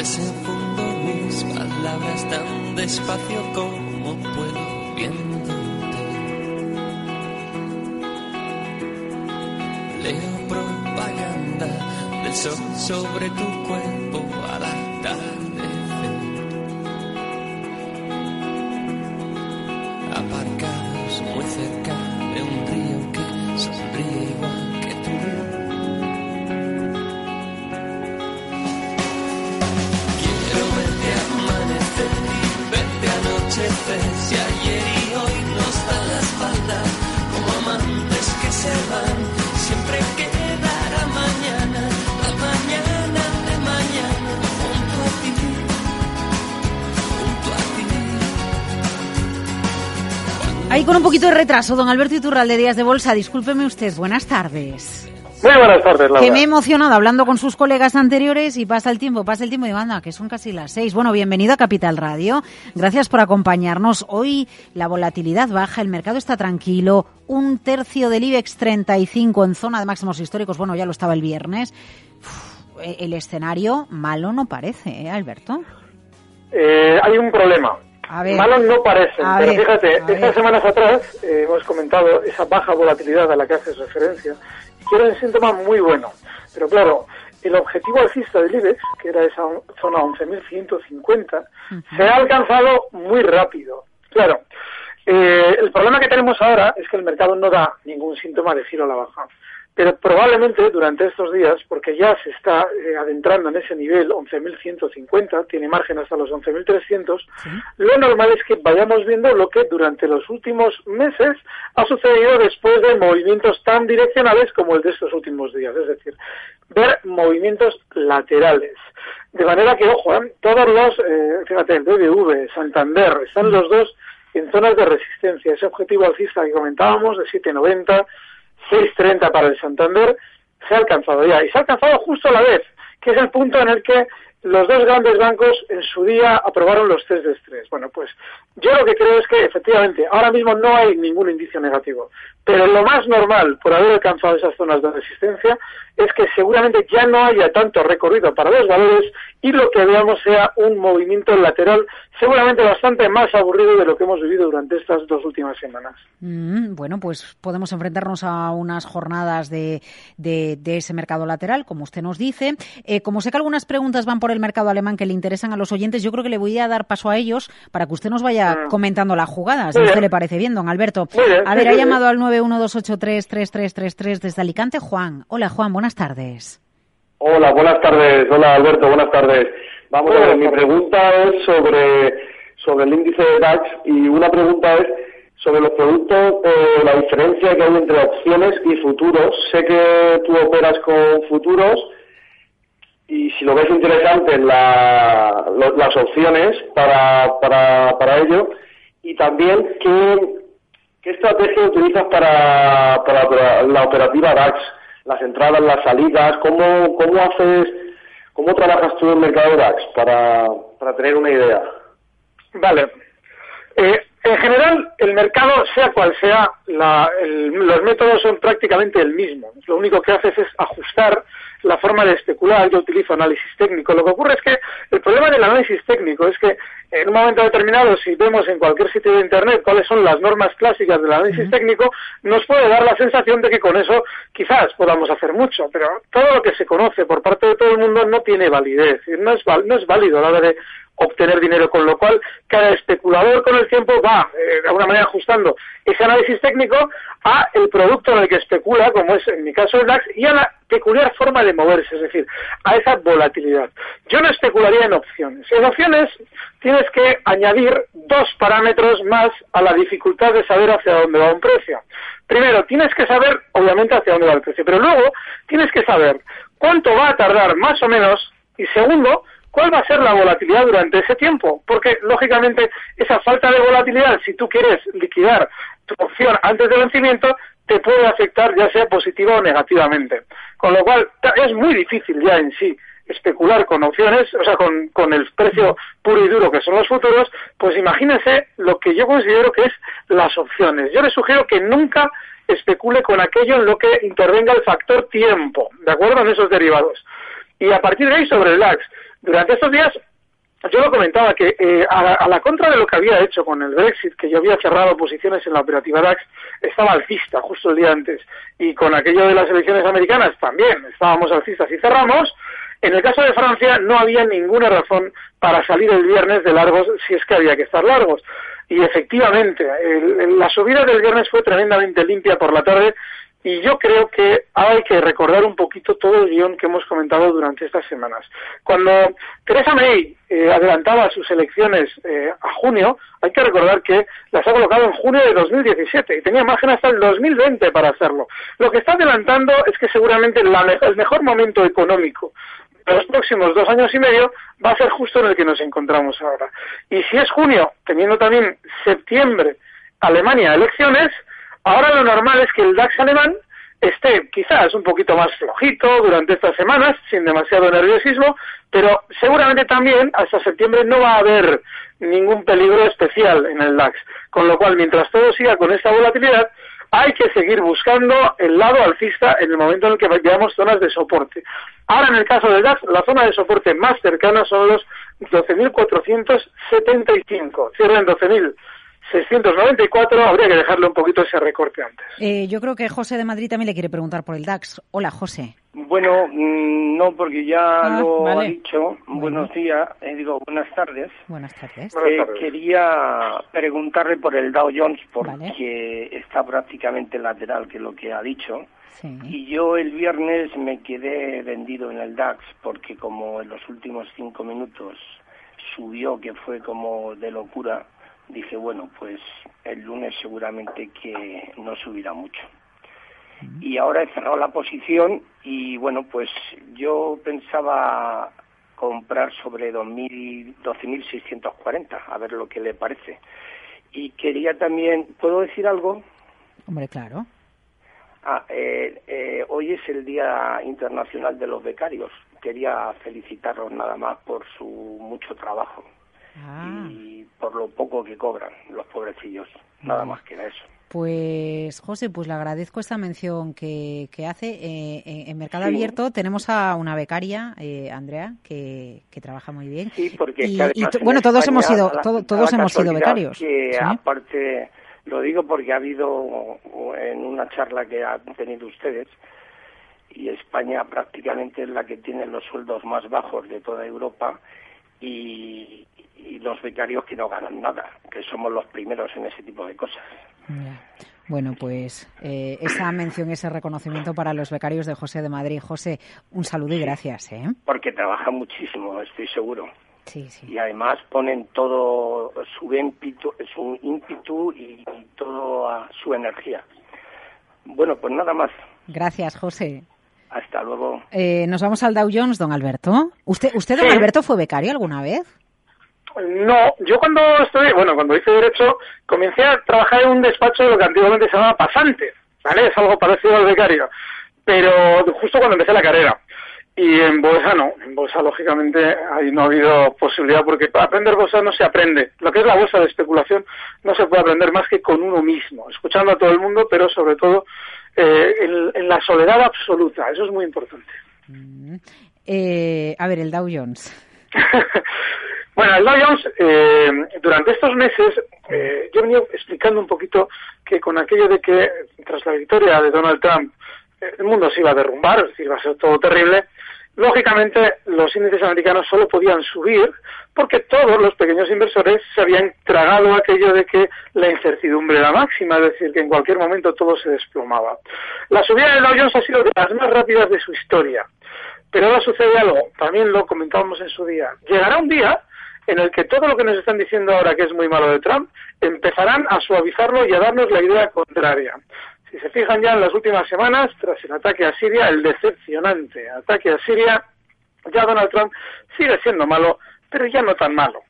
Desenfundo mis palabras tan despacio como puedo viéndote. Leo propaganda del sol sobre tu cuerpo al. Poquito de retraso, don Alberto Iturralde, Días de Bolsa. Discúlpeme usted, buenas tardes. Muy buenas tardes, Laura. Que me he emocionado hablando con sus colegas anteriores y pasa el tiempo, pasa el tiempo y anda, que son casi las seis. Bueno, bienvenido a Capital Radio. Gracias por acompañarnos. Hoy la volatilidad baja, el mercado está tranquilo. Un tercio del IBEX 35 en zona de máximos históricos. Bueno, ya lo estaba el viernes. Uf, el escenario malo no parece, ¿eh, Alberto? Eh, hay un problema. Ver. Malos no parecen, pero ver, fíjate, estas ver. semanas atrás eh, hemos comentado esa baja volatilidad a la que haces referencia, y que era un síntoma muy bueno. Pero claro, el objetivo alcista del IBEX, que era esa on- zona 11.150, se ha alcanzado muy rápido. Claro, eh, el problema que tenemos ahora es que el mercado no da ningún síntoma de giro a la baja. Pero probablemente durante estos días, porque ya se está eh, adentrando en ese nivel 11.150, tiene margen hasta los 11.300, lo normal es que vayamos viendo lo que durante los últimos meses ha sucedido después de movimientos tan direccionales como el de estos últimos días, es decir, ver movimientos laterales. De manera que, ojo, ¿eh? todos los, eh, fíjate, el BBV, Santander, están los dos en zonas de resistencia. Ese objetivo alcista que comentábamos de 790, 6.30 para el Santander, se ha alcanzado ya. Y se ha alcanzado justo a la vez, que es el punto en el que los dos grandes bancos en su día aprobaron los test de estrés. Bueno, pues yo lo que creo es que efectivamente ahora mismo no hay ningún indicio negativo, pero lo más normal por haber alcanzado esas zonas de resistencia es que seguramente ya no haya tanto recorrido para los valores y lo que veamos sea un movimiento lateral seguramente bastante más aburrido de lo que hemos vivido durante estas dos últimas semanas. Mm, bueno, pues podemos enfrentarnos a unas jornadas de, ese mercado lateral, como usted nos dice. Eh, como sé que algunas preguntas van por el mercado alemán que le interesan a los oyentes, yo creo que le voy a dar paso a ellos para que usted nos vaya Mm. comentando la jugada, si a usted le parece bien, don Alberto. Bien, A ver, ha llamado al 912833333 desde Alicante, Juan. Hola, Juan, buenas tardes. Hola, buenas tardes. Hola, Alberto, buenas tardes. Vamos a ver, mi pregunta es sobre, sobre el índice de DAX y una pregunta es sobre los productos, eh, la diferencia que hay entre opciones y futuros. Sé que tú operas con futuros y si lo ves interesante la- las opciones para, para, para ello y también qué, qué estrategia utilizas para, para, para la operativa DAX, las entradas, las salidas, cómo, cómo haces, cómo trabajas tú en el mercado DAX para, para tener una idea. Vale. Eh, en general, el mercado, sea cual sea, la- el- los métodos son prácticamente el mismo. Lo único que haces es ajustar la forma de especular. Yo utilizo análisis técnico. Lo que ocurre es que el problema del análisis técnico es que en un momento determinado, si vemos en cualquier sitio de Internet cuáles son las normas clásicas del análisis técnico, nos puede dar la sensación de que con eso quizás podamos hacer mucho. Pero todo lo que se conoce por parte de todo el mundo no tiene validez. No es, no es válido a la hora de obtener dinero, con lo cual cada especulador con el tiempo va eh, de alguna manera ajustando ese análisis técnico a el producto en el que especula, como es en mi caso el DAX, y a la peculiar forma de moverse, es decir, a esa volatilidad. Yo no especularía en opciones. En opciones tienes que añadir dos parámetros más a la dificultad de saber hacia dónde va un precio. Primero, tienes que saber, obviamente, hacia dónde va el precio, pero luego tienes que saber cuánto va a tardar más o menos y segundo, cuál va a ser la volatilidad durante ese tiempo, porque lógicamente esa falta de volatilidad, si tú quieres liquidar tu opción antes del vencimiento, te puede afectar ya sea positiva o negativamente. Con lo cual es muy difícil ya en sí especular con opciones, o sea, con, con el precio puro y duro que son los futuros, pues imagínense lo que yo considero que es las opciones. Yo le sugiero que nunca especule con aquello en lo que intervenga el factor tiempo, ¿de acuerdo? En esos derivados. Y a partir de ahí, sobre el DAX, durante estos días yo lo comentaba que eh, a, la, contra de lo que había hecho con el Brexit, que yo había cerrado posiciones en la operativa DAX, estaba alcista justo el día antes. Y con aquello de las elecciones americanas también estábamos alcistas y cerramos. En el caso de Francia no había ninguna razón para salir el viernes de largos si es que había que estar largos. Y efectivamente, la subida del viernes fue tremendamente limpia por la tarde y yo creo que hay que recordar un poquito todo el guion que hemos comentado durante estas semanas. Cuando Theresa May eh, adelantaba sus elecciones eh, a junio, hay que recordar que las ha colocado en junio de 2017 y tenía margen hasta el 2020 para hacerlo. Lo que está adelantando es que seguramente el mejor momento económico de los próximos dos años y medio va a ser justo en el que nos encontramos ahora. Y si es junio, teniendo también septiembre Alemania elecciones, Ahora lo normal es que el DAX alemán esté quizás un poquito más flojito durante estas semanas, sin demasiado nerviosismo, pero seguramente también hasta septiembre no va a haber ningún peligro especial en el DAX. Con lo cual, mientras todo siga con esta volatilidad, hay que seguir buscando el lado alcista en el momento en el que veamos zonas de soporte. Ahora, en el caso del DAX, la zona de soporte más cercana son los 12.475. Cierren 12.000 694, habría que dejarle un poquito ese recorte antes. Eh, yo creo que José de Madrid también le quiere preguntar por el DAX. Hola, José. Bueno, mm, no, porque ya ah, lo ha dicho. Buenos días, eh, digo, buenas tardes. Buenas tardes. Eh, quería preguntarle por el Dow Jones, porque está prácticamente lateral, que es lo que ha dicho. Y yo el viernes me quedé vendido en el DAX, porque como en los últimos cinco minutos subió, que fue como de locura, dije, bueno, pues el lunes seguramente que no subirá mucho. Y ahora he cerrado la posición y bueno, pues yo pensaba comprar sobre 12.640, a ver lo que le parece. Y quería también, ¿puedo decir algo? Hombre, claro. Ah, eh, eh, hoy es el Día Internacional de los Becarios. Quería felicitarlos nada más por su mucho trabajo. Ah. Y por lo poco que cobran los pobrecillos. Nada más que eso. Pues José, pues le agradezco esta mención que, que hace. Eh, en Mercado Abierto tenemos a una becaria, eh, Andrea, que, que, trabaja muy bien. Sí, porque y, bueno, todos hemos sido todos hemos sido becarios. Que aparte lo digo porque ha habido en una charla que han tenido ustedes y España prácticamente es la que tiene los sueldos más bajos de toda Europa y, y los becarios que no ganan nada, que somos los primeros en ese tipo de cosas. Bueno, pues eh, esa mención, ese reconocimiento para los becarios de José de Madrid. José, un saludo y gracias. ¿eh? Porque trabajan muchísimo, estoy seguro. Sí, sí. Y además ponen todo su ímpetu, su ímpetu y, toda su energía. Bueno, pues nada más. Gracias, José. Hasta luego. Eh, nos vamos al Dow Jones, don Alberto. ¿Usted, usted don Alberto, fue becario alguna vez? No, yo cuando estoy, bueno, cuando hice Derecho, comencé a trabajar en un despacho de lo que antiguamente se llamaba pasante, ¿vale? Es algo parecido al becario, pero justo cuando empecé la carrera. Y en bolsa no, en bolsa lógicamente ahí no ha habido posibilidad porque para aprender bolsa no se aprende. Lo que es la bolsa de especulación no se puede aprender más que con uno mismo, escuchando a todo el mundo, pero sobre todo eh, en, la soledad absoluta. Eso es muy importante. Mm. Eh, a ver, el Dow Jones. Bueno, el Jones, eh, durante estos meses, eh, yo venido explicando un poquito que con aquello de que tras la victoria de Donald Trump el mundo se iba a derrumbar, es decir, va a ser todo terrible, Lógicamente, los índices americanos solo podían subir porque todos los pequeños inversores se habían tragado aquello de que la incertidumbre era máxima, es decir, que en cualquier momento todo se desplomaba. La subida del Dow Jones ha sido de las más rápidas de su historia. Pero ahora sucede algo, también lo comentábamos en su día. Llegará un día en el que todo lo que nos están diciendo ahora que es muy malo de Trump, empezarán a suavizarlo y a darnos la idea contraria. Si se fijan ya en las últimas semanas, tras el ataque a Siria, el decepcionante ataque a Siria, ya Donald Trump sigue siendo malo, pero ya no tan malo.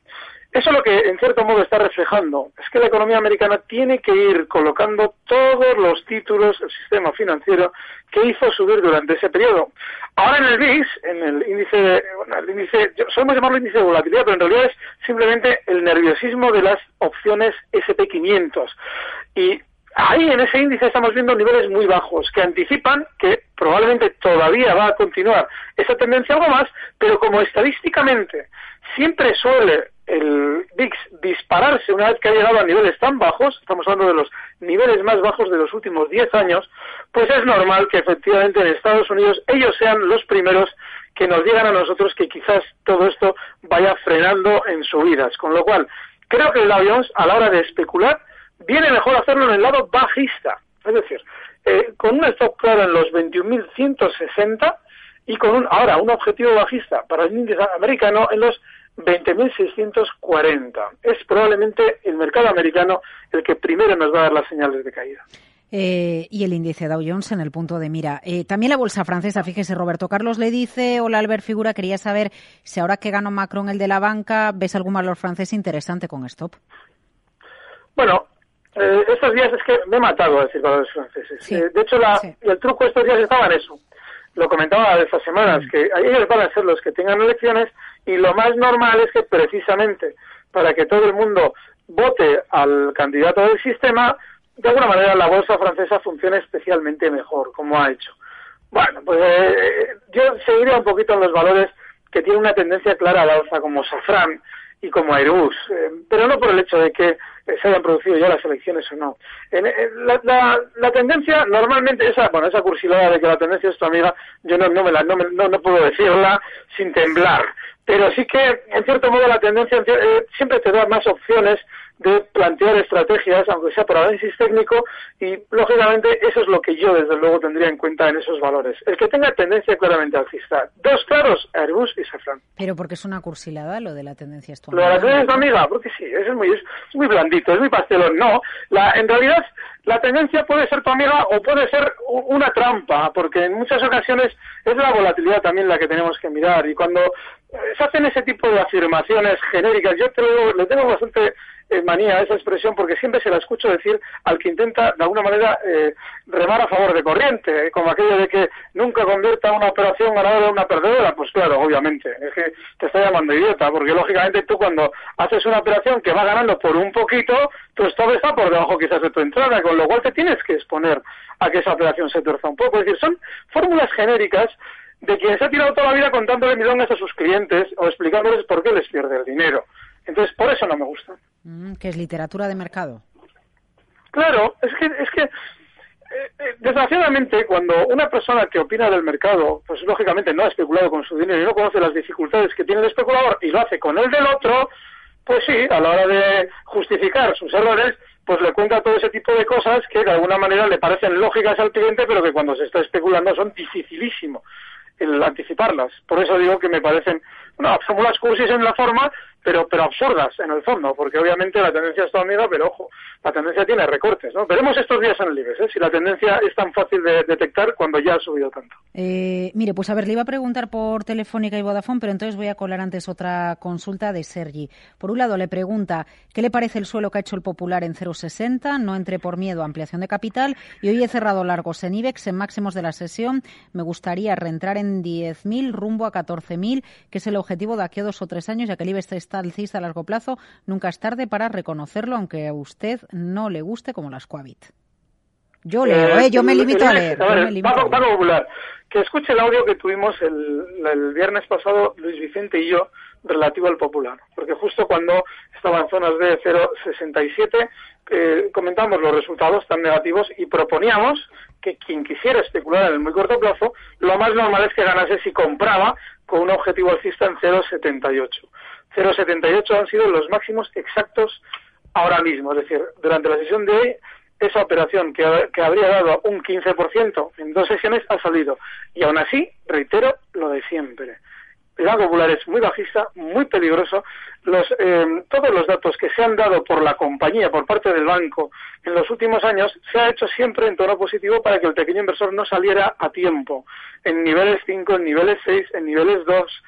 Eso lo que en cierto modo está reflejando es que la economía americana tiene que ir colocando todos los títulos, el sistema financiero que hizo subir durante ese periodo. Ahora en el VIX, en el índice, bueno, el índice, solemos llamarlo índice de volatilidad, pero en realidad es simplemente el nerviosismo de las opciones SP500. Y ahí en ese índice estamos viendo niveles muy bajos que anticipan que probablemente todavía va a continuar esa tendencia algo más, pero como estadísticamente siempre suele el VIX dispararse una vez que ha llegado a niveles tan bajos, estamos hablando de los niveles más bajos de los últimos 10 años, pues es normal que efectivamente en Estados Unidos ellos sean los primeros que nos digan a nosotros que quizás todo esto vaya frenando en subidas. Con lo cual, creo que el avión, a la hora de especular, viene mejor hacerlo en el lado bajista. Es decir, eh, con un stop claro en los 21.160 y con un, ahora un objetivo bajista para el índice americano en los 20.640. Es probablemente el mercado americano el que primero nos va a dar las señales de caída. Eh, y el índice Dow Jones en el punto de mira. Eh, también la bolsa francesa, fíjese, Roberto Carlos le dice, hola Albert Figura, quería saber si ahora que ganó Macron el de la banca, ¿ves algún valor francés interesante con stop? Bueno, eh, estos días es que me he matado a decir valores franceses. de hecho, el truco estos días estaba en eso lo comentaba de estas semanas, que ellos van a ser los que tengan elecciones y lo más normal es que precisamente para que todo el mundo vote al candidato del sistema, de alguna manera la bolsa francesa funcione especialmente mejor, como ha hecho. Bueno, pues eh, yo seguiría un poquito en los valores que tienen una tendencia clara a la alza, como Safran y como Airbus, eh, pero no por el hecho de que se hayan producido ya las elecciones o no. la, tendencia normalmente, esa, bueno, esa cursilada de que la tendencia es tu amiga, yo no, no, me la, no, no, no puedo decirla sin temblar. Pero sí que, en cierto modo, la tendencia eh, siempre te da más opciones de plantear estrategias, aunque sea por análisis técnico, y lógicamente eso es lo que yo desde luego tendría en cuenta en esos valores. El que tenga tendencia claramente alcista. Dos claros, Airbus y Safran. Pero porque es una cursilada lo de la tendencia Lo de la tendencia amiga, porque sí, es muy, es muy blandito, es muy pastelón. No, la, en realidad la tendencia puede ser tu amiga o puede ser una trampa, porque en muchas ocasiones es la volatilidad también la que tenemos que mirar. Y cuando eh, se hacen ese tipo de afirmaciones genéricas, yo te le tengo bastante manía esa expresión porque siempre se la escucho decir al que intenta de alguna manera eh, remar a favor de corriente, eh, como aquello de que nunca convierta una operación ganadora en una perdedora. Pues claro, obviamente, es que te está llamando idiota, porque lógicamente tú cuando haces una operación que va ganando por un poquito, tu stop está por debajo quizás de tu entrada, con lo cual te tienes que exponer a que esa operación se tuerza un poco. Es decir, son fórmulas genéricas de quien se ha tirado toda la vida contándole millones a sus clientes o explicándoles por qué les pierde el dinero. Entonces, por eso no me gusta. Mm, que es literatura de mercado. Claro, es que, es que eh, eh, desgraciadamente, cuando una persona que opina del mercado, pues lógicamente no ha especulado con su dinero y no conoce las dificultades que tiene el especulador y lo hace con el del otro, pues sí, a la hora de justificar sus errores, pues le cuenta todo ese tipo de cosas que de alguna manera le parecen lógicas al cliente, pero que cuando se está especulando son dificilísimo el anticiparlas. Por eso digo que me parecen, no, fórmulas cursis en la forma, pero, pero absurdas en el fondo, porque obviamente la tendencia está unida, pero ojo, la tendencia tiene recortes, ¿no? Veremos estos días en el IBEX, ¿eh? si la tendencia es tan fácil de detectar cuando ya ha subido tanto. Eh, mire, pues a ver, le iba a preguntar por Telefónica y Vodafone, pero entonces voy a colar antes otra consulta de Sergi. Por un lado, le pregunta, ¿qué le parece el suelo que ha hecho el Popular en 0,60? No entre por miedo a ampliación de capital y hoy he cerrado largos en IBEX en máximos de la sesión. Me gustaría reentrar en 10.000 rumbo a 14.000, que es el objetivo de aquí a dos o tres años, ya que el IBEX está alcista a largo plazo, nunca es tarde para reconocerlo, aunque a usted no le guste como las Coavit. Yo leo, ¿eh? yo me limito a leer. Popular, que escuche el audio que tuvimos el, el viernes pasado Luis Vicente y yo relativo al popular, porque justo cuando estaba en zonas de 0,67 eh, comentamos los resultados tan negativos y proponíamos que quien quisiera especular en el muy corto plazo, lo más normal es que ganase si compraba con un objetivo alcista en 0,78. 0,78 han sido los máximos exactos ahora mismo, es decir, durante la sesión de hoy esa operación que, habría dado un 15% en dos sesiones ha salido. Y aún así, reitero lo de siempre el Banco Popular es muy bajista, muy peligroso. Los, eh, todos los datos que se han dado por la compañía, por parte del banco, en los últimos años, se ha hecho siempre en tono positivo para que el pequeño inversor no saliera a tiempo. En niveles 5, en niveles 6, en niveles 2.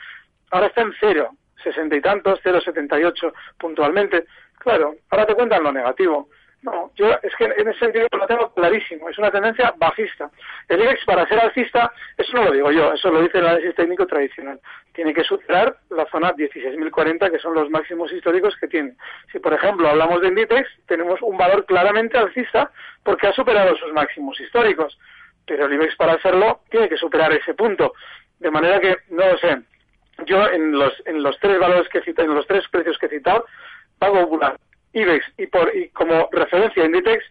Ahora está en cero, sesenta y tantos, 0,78 puntualmente. Claro, ahora te cuentan lo negativo. No, yo es que en ese sentido lo tengo clarísimo, es una tendencia bajista. El IBEX para ser alcista, eso no lo digo yo, eso lo dice el análisis técnico tradicional, tiene que superar la zona 16.040 que son los máximos históricos que tiene. Si por ejemplo hablamos de Inditex, tenemos un valor claramente alcista porque ha superado sus máximos históricos, pero el IBEX para hacerlo tiene que superar ese punto. De manera que, no lo sé, yo en los, en los tres valores que he citado, en los tres precios que he citado, pago popular IBEX y, por, y como referencia Inditex,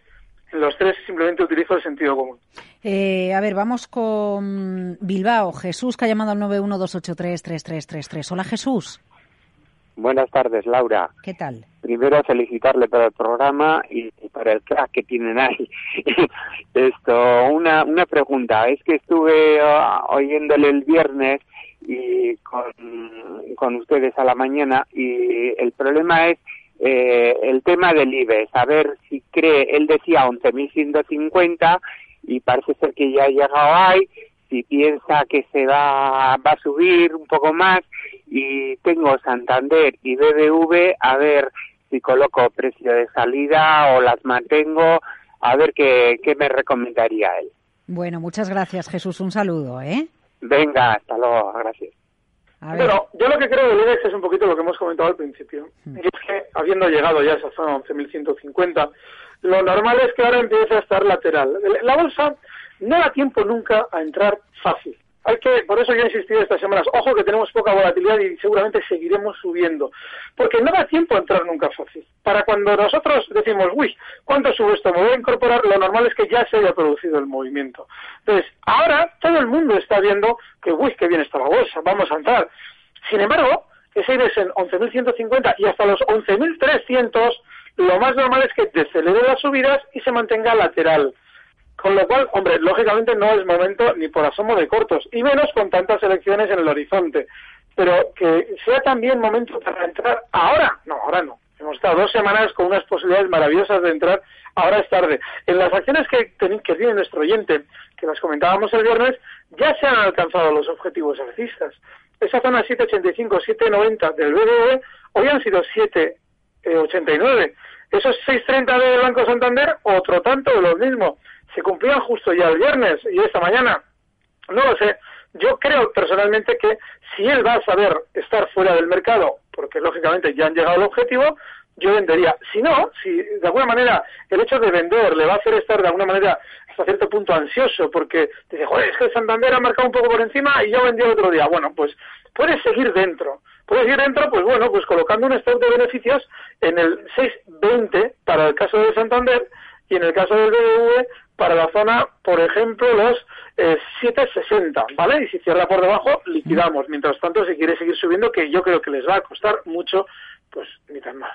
en los tres simplemente utilizo el sentido común. Eh, a ver, vamos con Bilbao. Jesús, que ha llamado al 912833333. Hola, Jesús. Buenas tardes, Laura. ¿Qué tal? Primero felicitarle por el programa y por el crack que tienen ahí. Esto, una, una pregunta. Es que estuve uh, oyéndole el viernes y con, con ustedes a la mañana y el problema es eh, el tema del IBEX, a ver si cree, él decía 11.150 y parece ser que ya ha llegado ahí, si piensa que se va, va a subir un poco más y tengo Santander y BBV, a ver si coloco precio de salida o las mantengo, a ver qué, qué me recomendaría él. Bueno, muchas gracias Jesús, un saludo, ¿eh? Venga, hasta luego, gracias. Bueno, yo lo que creo del IBEX es un poquito lo que hemos comentado al principio. Mm. Y es que, habiendo llegado ya a esa zona 11.150, lo normal es que ahora empiece a estar lateral. La bolsa no da tiempo nunca a entrar fácil. Hay que, por eso yo he insistido estas semanas, ojo que tenemos poca volatilidad y seguramente seguiremos subiendo, porque no da tiempo a entrar nunca fácil. Para cuando nosotros decimos, uy, ¿cuánto sube esto? Me voy a incorporar, lo normal es que ya se haya producido el movimiento. Entonces, ahora todo el mundo está viendo que, uy, qué bien está la bolsa, vamos a entrar. Sin embargo, ese IBEX en 11.150 y hasta los 11.300, lo más normal es que decelere las subidas y se mantenga lateral. Con lo cual, hombre, lógicamente no es momento ni por asomo de cortos, y menos con tantas elecciones en el horizonte. Pero que sea también momento para entrar ahora, no, ahora no. Hemos estado dos semanas con unas posibilidades maravillosas de entrar, ahora es tarde. En las acciones que, que tiene nuestro oyente, que las comentábamos el viernes, ya se han alcanzado los objetivos alcistas. Esa zona 785, 790 del BBV, hoy han sido 789. Esos 630 del Banco Santander, otro tanto de lo mismo se cumplían justo ya el viernes y esta mañana. No lo sé. Yo creo personalmente que si él va a saber estar fuera del mercado, porque lógicamente ya han llegado al objetivo, yo vendería. Si no, si de alguna manera el hecho de vender le va a hacer estar de alguna manera hasta cierto punto ansioso, porque dice, joder, es que Santander ha marcado un poco por encima y yo vendí el otro día. Bueno, pues puedes seguir dentro. Puedes ir dentro, pues bueno, pues colocando un stock de beneficios en el 620 para el caso de Santander y en el caso del BBV para la zona, por ejemplo, los 7,60, eh, ¿vale? Y si cierra por debajo, liquidamos. Mientras tanto, si quiere seguir subiendo, que yo creo que les va a costar mucho, pues ni tan mal.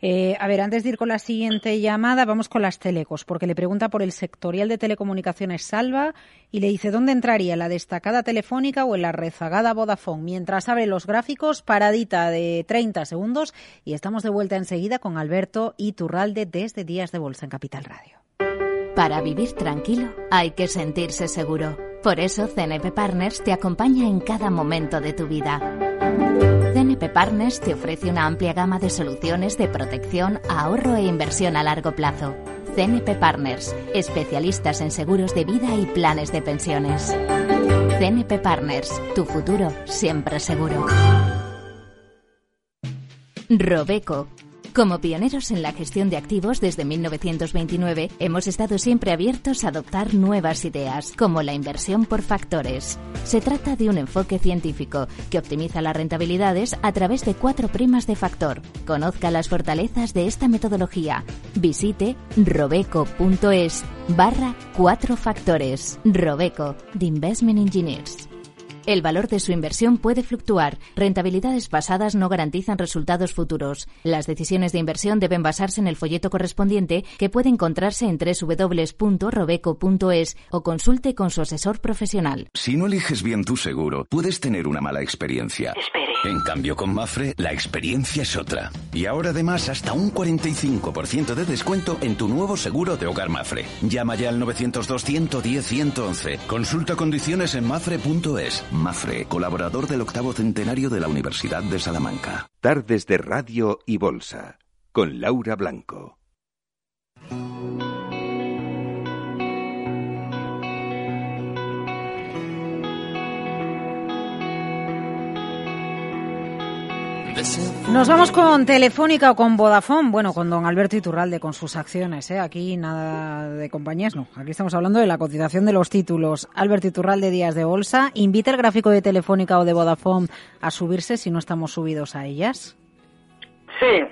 Eh, a ver, antes de ir con la siguiente llamada, vamos con las telecos, porque le pregunta por el sectorial de telecomunicaciones Salva y le dice dónde entraría, la destacada telefónica o en la rezagada Vodafone. Mientras abre los gráficos, paradita de 30 segundos y estamos de vuelta enseguida con Alberto Iturralde desde Días de Bolsa en Capital Radio. Para vivir tranquilo hay que sentirse seguro. Por eso CNP Partners te acompaña en cada momento de tu vida. CNP Partners te ofrece una amplia gama de soluciones de protección, ahorro e inversión a largo plazo. CNP Partners, especialistas en seguros de vida y planes de pensiones. CNP Partners, tu futuro siempre seguro. Robeco Como pioneros en la gestión de activos desde 1929, hemos estado siempre abiertos a adoptar nuevas ideas, como la inversión por factores. Se trata de un enfoque científico que optimiza las rentabilidades a través de cuatro primas de factor. Conozca las fortalezas de esta metodología. Visite robeco.es barra cuatro factores. Robeco, de Investment Engineers. El valor de su inversión puede fluctuar. Rentabilidades pasadas no garantizan resultados futuros. Las decisiones de inversión deben basarse en el folleto correspondiente que puede encontrarse en www.robeco.es o consulte con su asesor profesional. Si no eliges bien tu seguro, puedes tener una mala experiencia. Espere. En cambio, con Mafre, la experiencia es otra. Y ahora además hasta un 45% de descuento en tu nuevo seguro de hogar Mafre. Llama ya al 902-110-111. Consulta condiciones en mafre.es. Mafre, colaborador del octavo centenario de la Universidad de Salamanca. Tardes de Radio y Bolsa, con Laura Blanco. Nos vamos con Telefónica o con Vodafone, bueno, con don Alberto Iturralde, con sus acciones, ¿eh? Aquí nada de compañías, no. Aquí estamos hablando de la cotización de los títulos. Alberto Iturralde, Días de Bolsa. ¿Invita el gráfico de Telefónica o de Vodafone a subirse si no estamos subidos a ellas? Sí,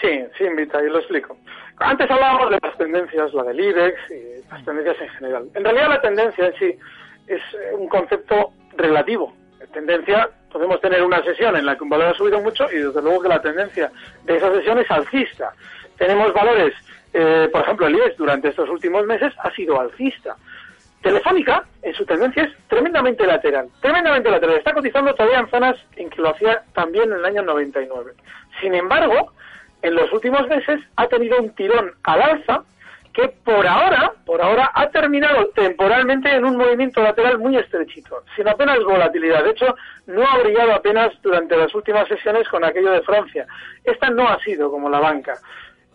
sí, sí invita, y lo explico. Antes hablábamos de las tendencias, la del IBEX y las tendencias en general. En realidad la tendencia en sí es un concepto relativo. Tendencia podemos tener una sesión en la que un valor ha subido mucho y desde luego que la tendencia de esa sesión es alcista. Tenemos valores, eh, por ejemplo, el IBEX durante estos últimos meses ha sido alcista. Telefónica, en su tendencia, es tremendamente lateral. Tremendamente lateral. Está cotizando todavía en zonas en que lo hacía también en el año 99. Sin embargo, en los últimos meses ha tenido un tirón al alza que por ahora, por ahora ha terminado temporalmente en un movimiento lateral muy estrechito, sin apenas volatilidad. De hecho, no ha brillado apenas durante las últimas sesiones con aquello de Francia. Esta no ha sido como la banca.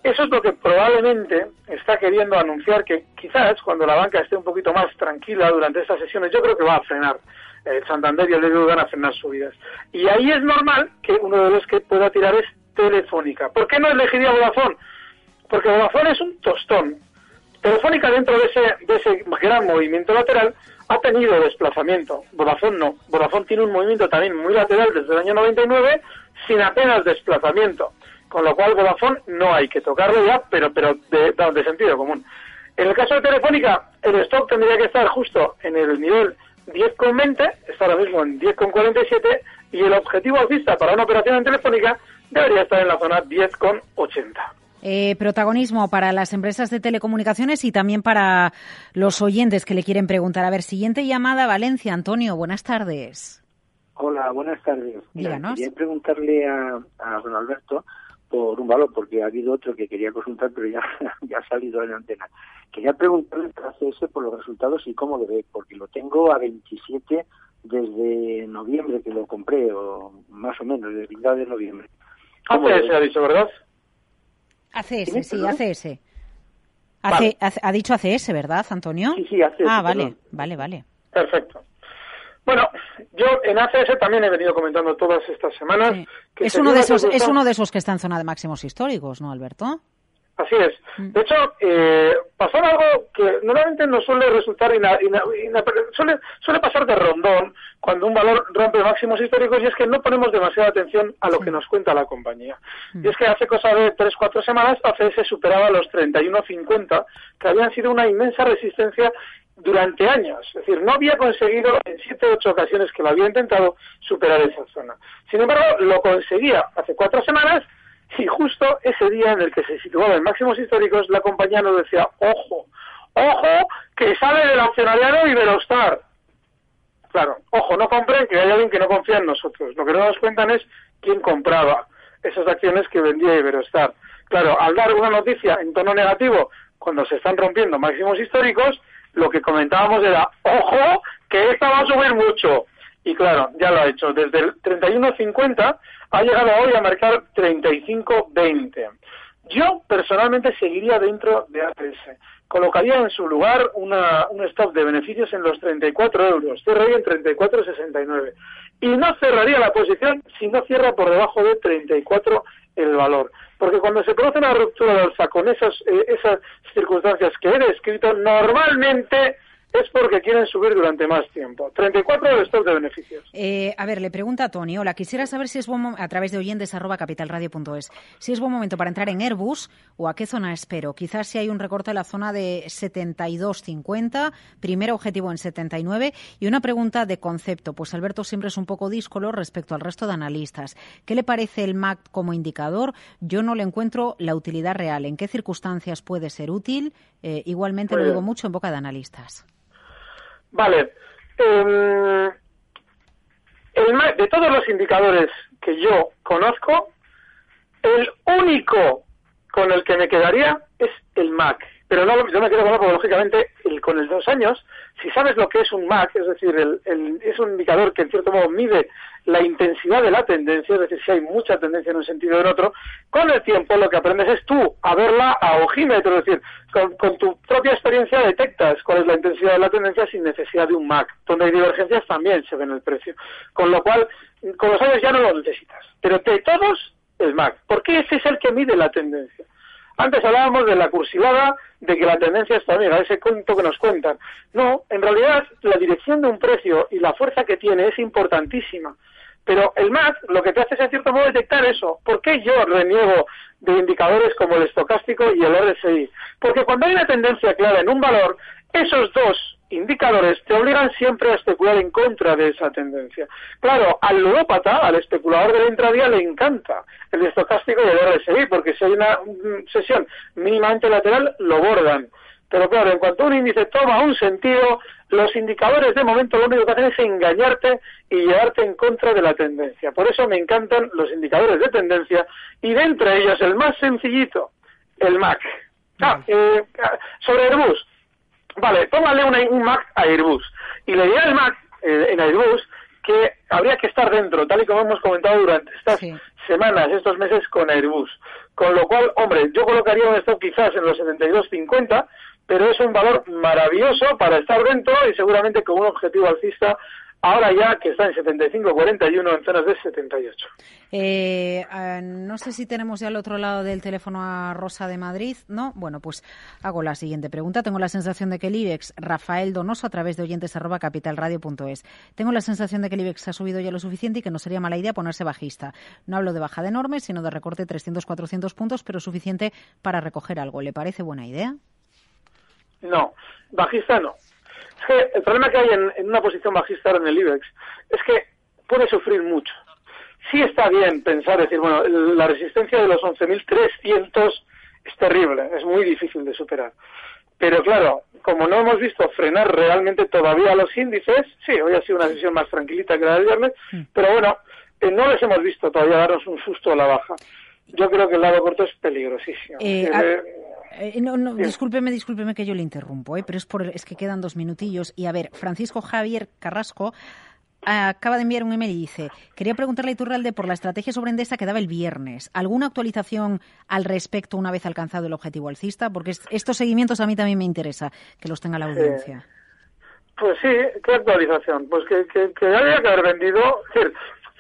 Eso es lo que probablemente está queriendo anunciar que quizás cuando la banca esté un poquito más tranquila durante estas sesiones, yo creo que va a frenar. El Santander y el BBV van a frenar subidas. Y ahí es normal que uno de los que pueda tirar es Telefónica. ¿Por qué no elegiría Vodafone? Porque Vodafone es un tostón. Telefónica dentro de ese, de ese gran movimiento lateral ha tenido desplazamiento. Vodafone no. Vodafone tiene un movimiento también muy lateral desde el año 99 sin apenas desplazamiento. Con lo cual Vodafone no hay que tocarlo ya, pero, pero de, sentido común. En el caso de Telefónica, el stock tendría que estar justo en el nivel 10,20, está ahora mismo en 10,47, y el objetivo alcista para una operación en Telefónica debería estar en la zona 10,80. Eh, protagonismo para las empresas de telecomunicaciones y también para los oyentes que le quieren preguntar. A ver, siguiente llamada, Valencia. Antonio, buenas tardes. Hola, buenas tardes. Díganos. quería preguntarle a, a don Alberto por un valor, porque ha habido otro que quería consultar, pero ya, ya ha salido en la antena. Quería preguntarle a ACS por los resultados y cómo lo ve, porque lo tengo a 27 desde noviembre que lo compré, o más o menos, desde el de noviembre. ACS ha dicho, ¿verdad? ACS, sí, ACS. Vale. Ha dicho ACS, ¿verdad, Antonio? Sí, sí, ACS. Ah, vale, vale, vale. Perfecto. Bueno, yo en ACS también he venido comentando todas estas semanas. Sí. Que es, uno de esos, es uno de esos que está en zona de máximos históricos, ¿no, Alberto? Así es. De hecho, eh, pasó algo que normalmente no suele resultar, ina, ina, ina, suele, suele pasar de rondón cuando un valor rompe máximos históricos y es que no ponemos demasiada atención a lo que nos cuenta la compañía. Y es que hace cosa de 3-4 semanas ACS superaba los 31.50, que habían sido una inmensa resistencia durante años. Es decir, no había conseguido en 7-8 ocasiones que lo había intentado superar esa zona. Sin embargo, lo conseguía hace cuatro semanas y justo ese día en el que se situaba en máximos históricos, la compañía nos decía, ojo, ojo, que sale del accionariado Iberostar. Claro, ojo, no compren, que hay alguien que no confía en nosotros. Lo que no nos cuentan es quién compraba esas acciones que vendía Iberostar. Claro, al dar una noticia en tono negativo, cuando se están rompiendo máximos históricos, lo que comentábamos era, ojo, que esta va a subir mucho. Y claro, ya lo ha hecho. Desde el 31.50 ha llegado hoy a marcar 35.20. Yo personalmente seguiría dentro de APS. Colocaría en su lugar una, un stop de beneficios en los 34 euros. Cerraría en 34.69. Y no cerraría la posición si no cierra por debajo de 34 el valor. Porque cuando se produce una ruptura de alza con esas, eh, esas circunstancias que he descrito, normalmente es porque quieren subir durante más tiempo. 34 de stock de beneficios. Eh, a ver, le pregunta a Tony. Hola, quisiera saber si es buen a través de oyentes arroba capitalradio.es, si es buen momento para entrar en Airbus o a qué zona espero. Quizás si hay un recorte en la zona de 72.50, primer objetivo en 79 y una pregunta de concepto. Pues Alberto siempre es un poco díscolo respecto al resto de analistas. ¿Qué le parece el MAC como indicador? Yo no le encuentro la utilidad real. ¿En qué circunstancias puede ser útil? Eh, igualmente lo digo mucho en boca de analistas. Vale. Em, de todos los indicadores que yo conozco, el único con el que me quedaría es el MAC. Pero no, yo me quedo con lógicamente el, con el dos años, si sabes lo que es un MAC, es decir, el, es un indicador que en cierto modo mide la intensidad de la tendencia, es decir, si hay mucha tendencia en un sentido o en otro, con el tiempo lo que aprendes es tú a verla a ojímetro, es decir, con, con tu propia experiencia detectas cuál es la intensidad de la tendencia sin necesidad de un MAC. Donde hay divergencias también se ve en el precio. Con lo cual, con los años ya no lo necesitas. Pero de todos, el MAC. Porque ese es el que mide la tendencia. Antes hablábamos de la cursilada, de que la tendencia está bien, ese cuento que nos cuentan. No, en realidad la dirección de un precio y la fuerza que tiene es importantísima. Pero el MAC lo que te hace es en cierto modo detectar eso. ¿Por qué yo reniego de indicadores como el estocástico y el RSI? Porque cuando hay una tendencia clara en un valor, esos dos indicadores te obligan siempre a especular en contra de esa tendencia. Claro, al ludópata, al especulador de la intradía, le encanta el estocástico el RSI, porque si hay una sesión mínimamente lateral, lo bordan. Pero claro, en cuanto un índice toma un sentido, los indicadores de momento lo único que hacen es engañarte y llevarte en contra de la tendencia. Por eso me encantan los indicadores de tendencia y de entre ellos el más sencillito, el MAC. Ah, eh, sobre Airbus, Vale, póngale un Mac a Airbus. Y le diré al Mac eh, en Airbus que habría que estar dentro, tal y como hemos comentado durante estas semanas, estos meses con Airbus. Con lo cual, hombre, yo colocaría un stop quizás en los 72.50, pero es un valor maravilloso para estar dentro y seguramente con un objetivo alcista ahora ya que está en 75-41 en zonas de 78. Eh, no sé si tenemos ya al otro lado del teléfono a Rosa de Madrid, ¿no? Bueno, pues hago la siguiente pregunta. Tengo la sensación de que el IBEX, Rafael Donoso, a través de oyentes arroba capitalradio.es, tengo la sensación de que el IBEX ha subido ya lo suficiente y que no sería mala idea ponerse bajista. No hablo de bajada enorme, sino de recorte 300-400 puntos, pero suficiente para recoger algo. ¿Le parece buena idea? No, bajista no que el problema que hay en, una posición bajista en el IBEX es que puede sufrir mucho. Sí está bien pensar, decir, bueno, la resistencia de los 11.300 es terrible, es muy difícil de superar. Pero claro, como no hemos visto frenar realmente todavía los índices, sí, hoy ha sido una sesión más tranquilita que la del viernes, mm. pero bueno, eh, no les hemos visto todavía darnos un susto a la baja. Yo creo que el lado corto es peligrosísimo. Eh, eh, eh, no, no, discúlpeme, discúlpeme que yo le interrumpo, ¿eh? pero es, por, es que quedan dos minutillos. Y a ver, Francisco Javier Carrasco acaba de enviar un email y dice, quería preguntarle a Iturralde por la estrategia sobre Endesa que daba el viernes. ¿Alguna actualización al respecto una vez alcanzado el objetivo alcista? Porque estos seguimientos a mí también me interesa que los tenga la audiencia. pues sí, ¿qué actualización? Pues que, que, que había que haber vendido.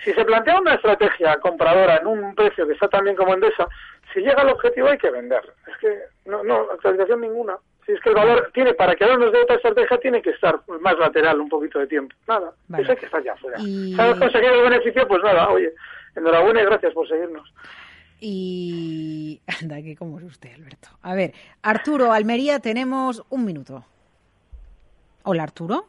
si se plantea una estrategia compradora en un precio que está tan bien como Endesa, si llega al objetivo hay que vender. Es que no, no, actualización ninguna. Si es que el valor tiene, para que quedarnos de otra estrategia, tiene que estar más lateral un poquito de tiempo. Nada, eso hay que estar ya afuera. Y... ¿Sabes conseguir el beneficio? Pues nada, oye, enhorabuena y gracias por seguirnos. Y anda, que como es usted, Alberto. A ver, Arturo, Almería, tenemos un minuto. Hola, Arturo.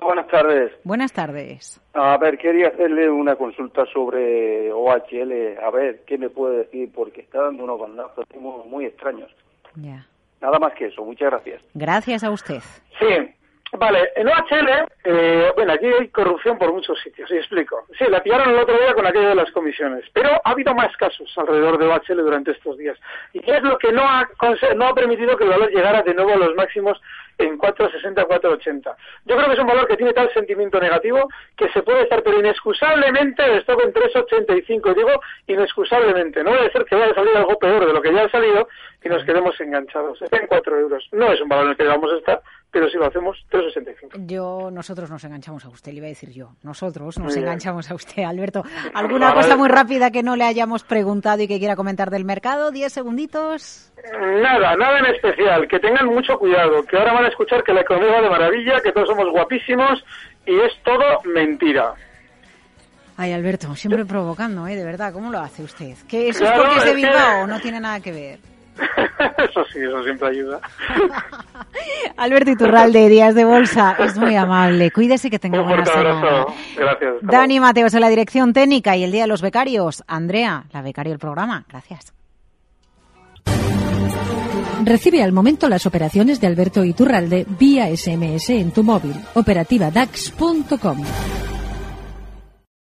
Buenas tardes. Buenas tardes. A ver, quería hacerle una consulta sobre OHL. A ver, ¿qué me puede decir? Porque está dando unos bandazos muy, muy extraños. Ya. Nada más que eso. Muchas gracias. Gracias a usted. Sí. Vale, en OHL, eh, bueno, aquí hay corrupción por muchos sitios, y explico. Sí, la pillaron el otro día con aquello de las comisiones, pero ha habido más casos alrededor de OHL durante estos días. ¿Y qué es lo que no ha, no ha permitido que el valor llegara de nuevo a los máximos en 4,60, 4,80. Yo creo que es un valor que tiene tal sentimiento negativo que se puede estar, pero inexcusablemente stock en 3,85. Digo inexcusablemente. No puede ser que vaya a salir algo peor de lo que ya ha salido y nos quedemos enganchados. En 4 euros. No es un valor en el que vamos a estar, pero si lo hacemos, 3,65. Yo, nosotros nos enganchamos a usted, le iba a decir yo. Nosotros nos enganchamos a usted, Alberto. ¿Alguna cosa muy rápida que no le hayamos preguntado y que quiera comentar del mercado? ¿Diez segunditos? Nada, nada en especial. Que tengan mucho cuidado, que ahora van a escuchar que la economía va de maravilla, que todos somos guapísimos y es todo mentira. Ay, Alberto, siempre provocando, ¿eh? De verdad, ¿cómo lo hace usted? ¿Que eso es porque es de Bilbao o no tiene nada que ver? eso sí, eso siempre ayuda. Alberto Iturralde, Días de Bolsa, es muy amable. Cuídese que tenga buena semana. Gracias. Dani Mateos en la dirección técnica y el Día de los Becarios. Andrea, la becaria del programa. Gracias. Recibe al momento las operaciones de Alberto Iturralde vía SMS en tu móvil. Operativa DAX.com.